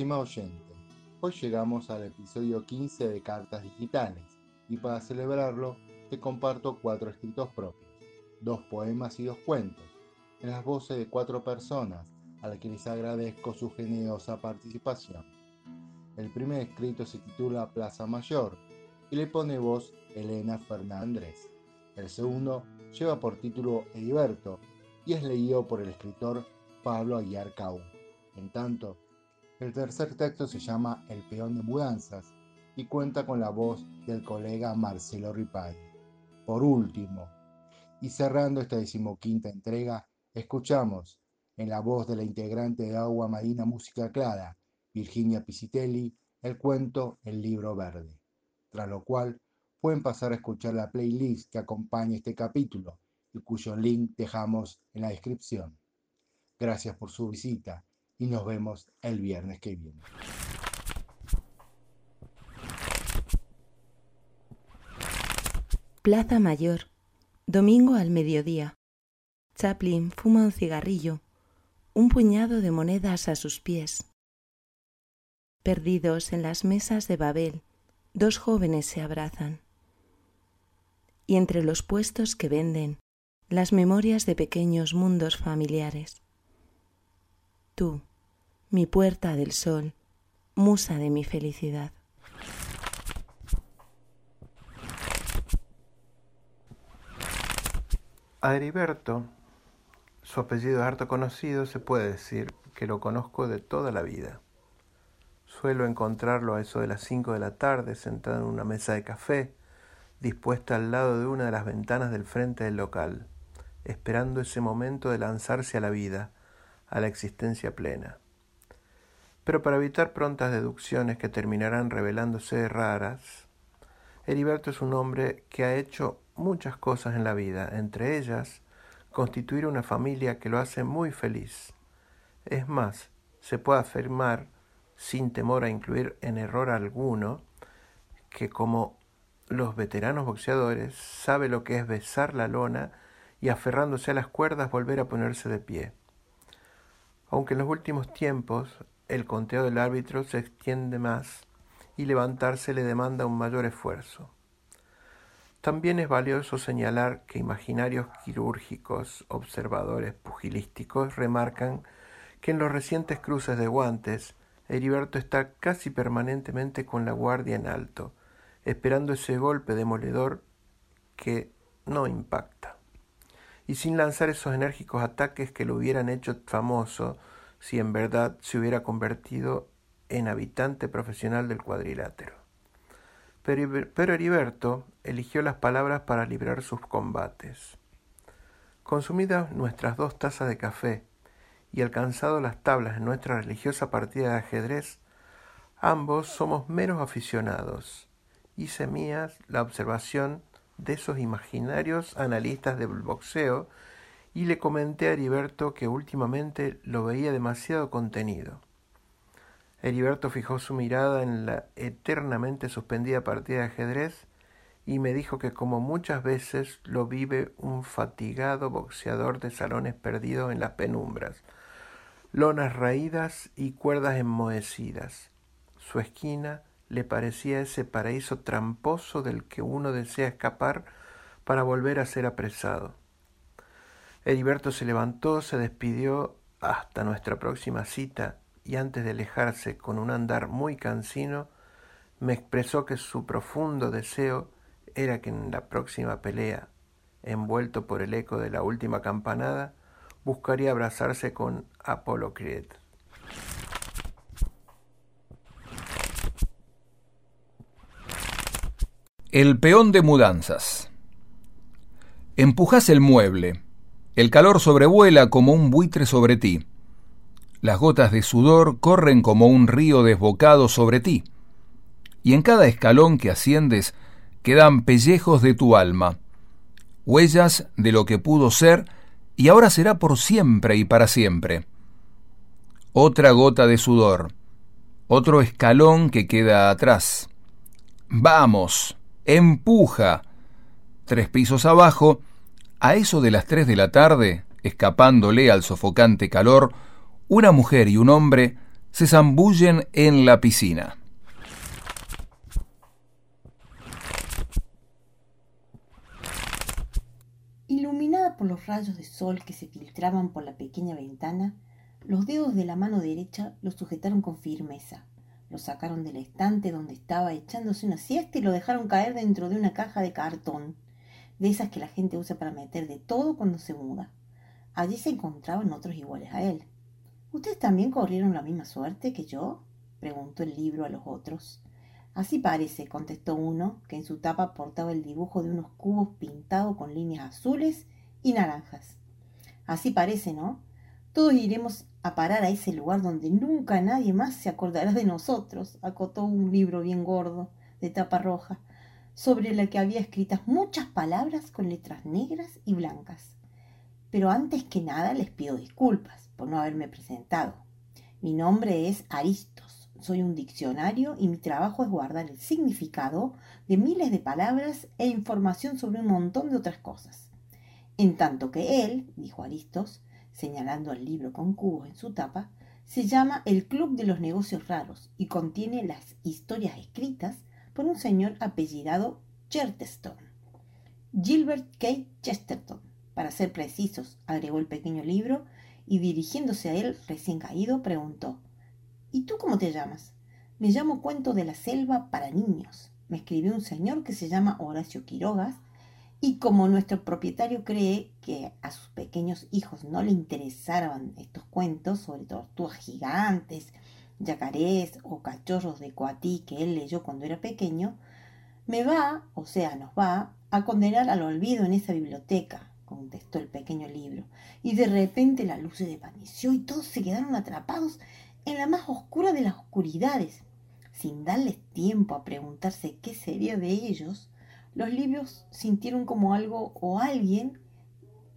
oyente, hoy llegamos al episodio 15 de Cartas Digitales y para celebrarlo te comparto cuatro escritos propios, dos poemas y dos cuentos, en las voces de cuatro personas a las que les agradezco su generosa participación. El primer escrito se titula Plaza Mayor y le pone voz Elena Fernández. El segundo lleva por título Heriberto y es leído por el escritor Pablo Aguiar Cau. En tanto, el tercer texto se llama El peón de mudanzas y cuenta con la voz del colega Marcelo Ripari. Por último, y cerrando esta decimoquinta entrega, escuchamos en la voz de la integrante de Agua Marina Música Clara, Virginia Pisitelli, el cuento El libro verde, tras lo cual pueden pasar a escuchar la playlist que acompaña este capítulo y cuyo link dejamos en la descripción. Gracias por su visita y nos vemos el viernes que viene. Plaza Mayor, domingo al mediodía. Chaplin fuma un cigarrillo, un puñado de monedas a sus pies. Perdidos en las mesas de Babel, dos jóvenes se abrazan. Y entre los puestos que venden, las memorias de pequeños mundos familiares. Tú, mi puerta del sol, musa de mi felicidad. A Heriberto, su apellido harto conocido, se puede decir que lo conozco de toda la vida. Suelo encontrarlo a eso de las cinco de la tarde, sentado en una mesa de café, dispuesta al lado de una de las ventanas del frente del local, esperando ese momento de lanzarse a la vida, a la existencia plena. Pero para evitar prontas deducciones que terminarán revelándose raras, Heriberto es un hombre que ha hecho muchas cosas en la vida, entre ellas constituir una familia que lo hace muy feliz. Es más, se puede afirmar, sin temor a incluir en error alguno, que como los veteranos boxeadores sabe lo que es besar la lona y aferrándose a las cuerdas volver a ponerse de pie. Aunque en los últimos tiempos el conteo del árbitro se extiende más y levantarse le demanda un mayor esfuerzo. También es valioso señalar que imaginarios quirúrgicos observadores pugilísticos remarcan que en los recientes cruces de guantes, Heriberto está casi permanentemente con la guardia en alto, esperando ese golpe demoledor que no impacta, y sin lanzar esos enérgicos ataques que lo hubieran hecho famoso si en verdad se hubiera convertido en habitante profesional del cuadrilátero. Pero Heriberto eligió las palabras para librar sus combates. Consumidas nuestras dos tazas de café y alcanzado las tablas en nuestra religiosa partida de ajedrez, ambos somos meros aficionados. Hice mías la observación de esos imaginarios analistas del boxeo y le comenté a Heriberto que últimamente lo veía demasiado contenido. Heriberto fijó su mirada en la eternamente suspendida partida de ajedrez y me dijo que como muchas veces lo vive un fatigado boxeador de salones perdidos en las penumbras, lonas raídas y cuerdas enmohecidas. Su esquina le parecía ese paraíso tramposo del que uno desea escapar para volver a ser apresado. Heriberto se levantó, se despidió hasta nuestra próxima cita y antes de alejarse con un andar muy cansino, me expresó que su profundo deseo era que en la próxima pelea, envuelto por el eco de la última campanada, buscaría abrazarse con Apolo Creed. El peón de mudanzas. Empujas el mueble. El calor sobrevuela como un buitre sobre ti. Las gotas de sudor corren como un río desbocado sobre ti, y en cada escalón que asciendes quedan pellejos de tu alma, huellas de lo que pudo ser y ahora será por siempre y para siempre. Otra gota de sudor, otro escalón que queda atrás. Vamos, empuja. Tres pisos abajo, a eso de las tres de la tarde, escapándole al sofocante calor, una mujer y un hombre se zambullen en la piscina. Iluminada por los rayos de sol que se filtraban por la pequeña ventana, los dedos de la mano derecha lo sujetaron con firmeza. Lo sacaron del estante donde estaba echándose una siesta y lo dejaron caer dentro de una caja de cartón, de esas que la gente usa para meter de todo cuando se muda. Allí se encontraban otros iguales a él. ¿Ustedes también corrieron la misma suerte que yo? preguntó el libro a los otros. Así parece, contestó uno, que en su tapa portaba el dibujo de unos cubos pintados con líneas azules y naranjas. Así parece, ¿no? Todos iremos a parar a ese lugar donde nunca nadie más se acordará de nosotros, acotó un libro bien gordo, de tapa roja, sobre la que había escritas muchas palabras con letras negras y blancas. Pero antes que nada les pido disculpas por no haberme presentado. Mi nombre es Aristos, soy un diccionario y mi trabajo es guardar el significado de miles de palabras e información sobre un montón de otras cosas. En tanto que él, dijo Aristos, señalando el libro con cubos en su tapa, se llama El Club de los Negocios Raros y contiene las historias escritas por un señor apellidado Chesterton. Gilbert K. Chesterton, para ser precisos, agregó el pequeño libro y dirigiéndose a él recién caído, preguntó ¿Y tú cómo te llamas? Me llamo Cuento de la Selva para Niños. Me escribió un señor que se llama Horacio Quirogas y como nuestro propietario cree que a sus pequeños hijos no le interesaban estos cuentos sobre tortugas gigantes, yacarés o cachorros de coatí que él leyó cuando era pequeño, me va, o sea, nos va, a condenar al olvido en esa biblioteca, contestó el pequeño libro. Y de repente la luz se desvaneció y todos se quedaron atrapados en la más oscura de las oscuridades. Sin darles tiempo a preguntarse qué sería de ellos, los libros sintieron como algo o alguien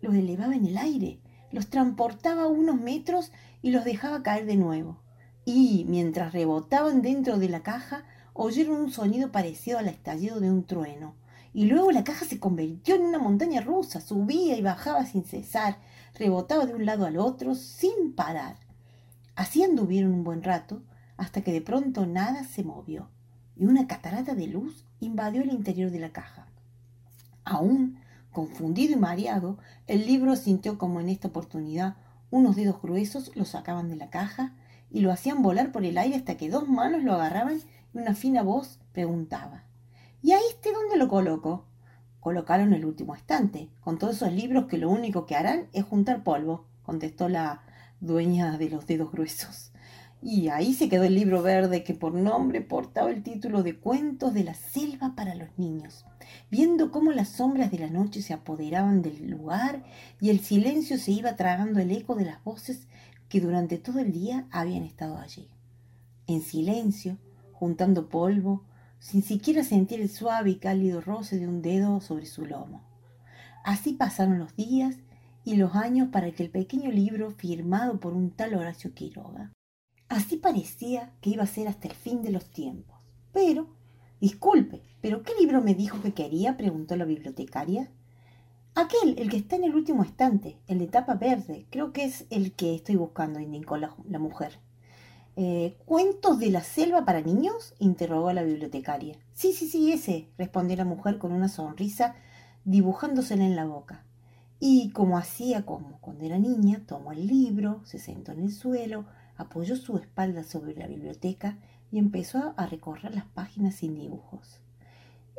los elevaba en el aire, los transportaba unos metros y los dejaba caer de nuevo. Y mientras rebotaban dentro de la caja, oyeron un sonido parecido al estallido de un trueno. Y luego la caja se convirtió en una montaña rusa, subía y bajaba sin cesar, rebotaba de un lado al otro sin parar. Así anduvieron un buen rato, hasta que de pronto nada se movió y una catarata de luz invadió el interior de la caja. Aún confundido y mareado, el libro sintió como en esta oportunidad unos dedos gruesos lo sacaban de la caja y lo hacían volar por el aire hasta que dos manos lo agarraban y una fina voz preguntaba ¿Y a este dónde lo coloco? Colocaron el último estante, con todos esos libros que lo único que harán es juntar polvo, contestó la dueña de los dedos gruesos. Y ahí se quedó el libro verde que por nombre portaba el título de Cuentos de la Selva para los Niños, viendo cómo las sombras de la noche se apoderaban del lugar y el silencio se iba tragando el eco de las voces que durante todo el día habían estado allí. En silencio, juntando polvo, sin siquiera sentir el suave y cálido roce de un dedo sobre su lomo. Así pasaron los días y los años para que el pequeño libro firmado por un tal Horacio Quiroga Así parecía que iba a ser hasta el fin de los tiempos. Pero, disculpe, ¿pero qué libro me dijo que quería? preguntó la bibliotecaria. Aquel, el que está en el último estante, el de tapa verde. Creo que es el que estoy buscando, indicó la, mujer. Eh, ¿Cuentos de la selva para niños? interrogó la bibliotecaria. Sí, sí, sí, ese, respondió la mujer con una sonrisa dibujándosela en la boca. Y como hacía como cuando era niña, tomó el libro, se sentó en el suelo, apoyó su espalda sobre la biblioteca y empezó a recorrer las páginas sin dibujos.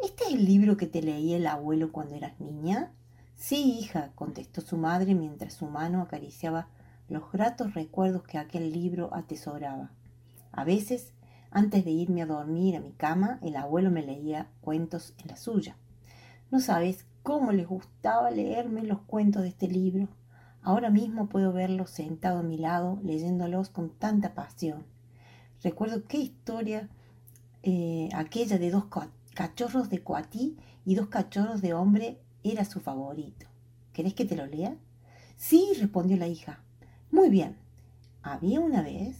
¿Este es el libro que te leía el abuelo cuando eras niña? Sí, hija, contestó su madre mientras su mano acariciaba los gratos recuerdos que aquel libro atesoraba. A veces, antes de irme a dormir a mi cama, el abuelo me leía cuentos en la suya. No sabes cómo les gustaba leerme los cuentos de este libro. Ahora mismo puedo verlo sentado a mi lado, leyéndolos con tanta pasión. Recuerdo qué historia eh, aquella de dos cachorros de coatí y dos cachorros de hombre era su favorito. ¿Querés que te lo lea? Sí, respondió la hija. Muy bien. Había una vez